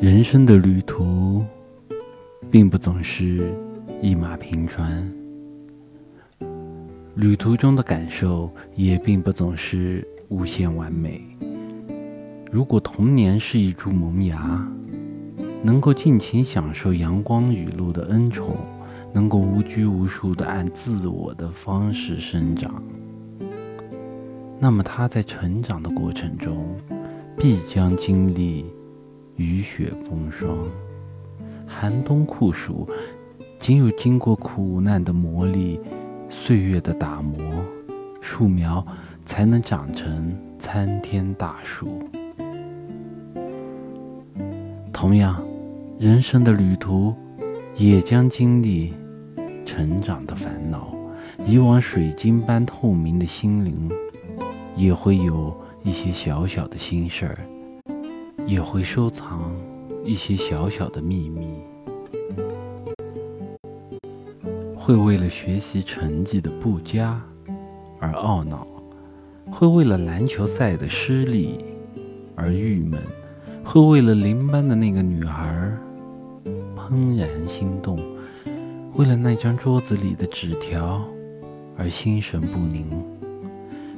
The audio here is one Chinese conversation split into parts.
人生的旅途，并不总是一马平川，旅途中的感受也并不总是无限完美。如果童年是一株萌芽，能够尽情享受阳光雨露的恩宠，能够无拘无束的按自我的方式生长，那么他在成长的过程中，必将经历。雨雪风霜，寒冬酷暑，仅有经过苦难的磨砺，岁月的打磨，树苗才能长成参天大树。同样，人生的旅途也将经历成长的烦恼。以往水晶般透明的心灵，也会有一些小小的心事儿。也会收藏一些小小的秘密，会为了学习成绩的不佳而懊恼，会为了篮球赛的失利而郁闷，会为了邻班的那个女孩怦然心动，为了那张桌子里的纸条而心神不宁。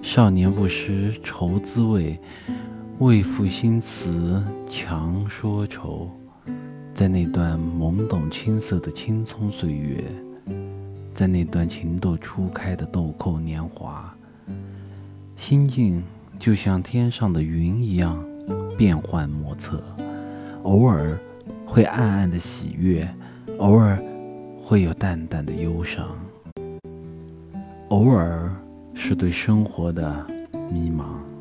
少年不识愁滋味。为赋新词强说愁，在那段懵懂青涩的青葱岁月，在那段情窦初开的豆蔻年华，心境就像天上的云一样变幻莫测，偶尔会暗暗的喜悦，偶尔会有淡淡的忧伤，偶尔是对生活的迷茫。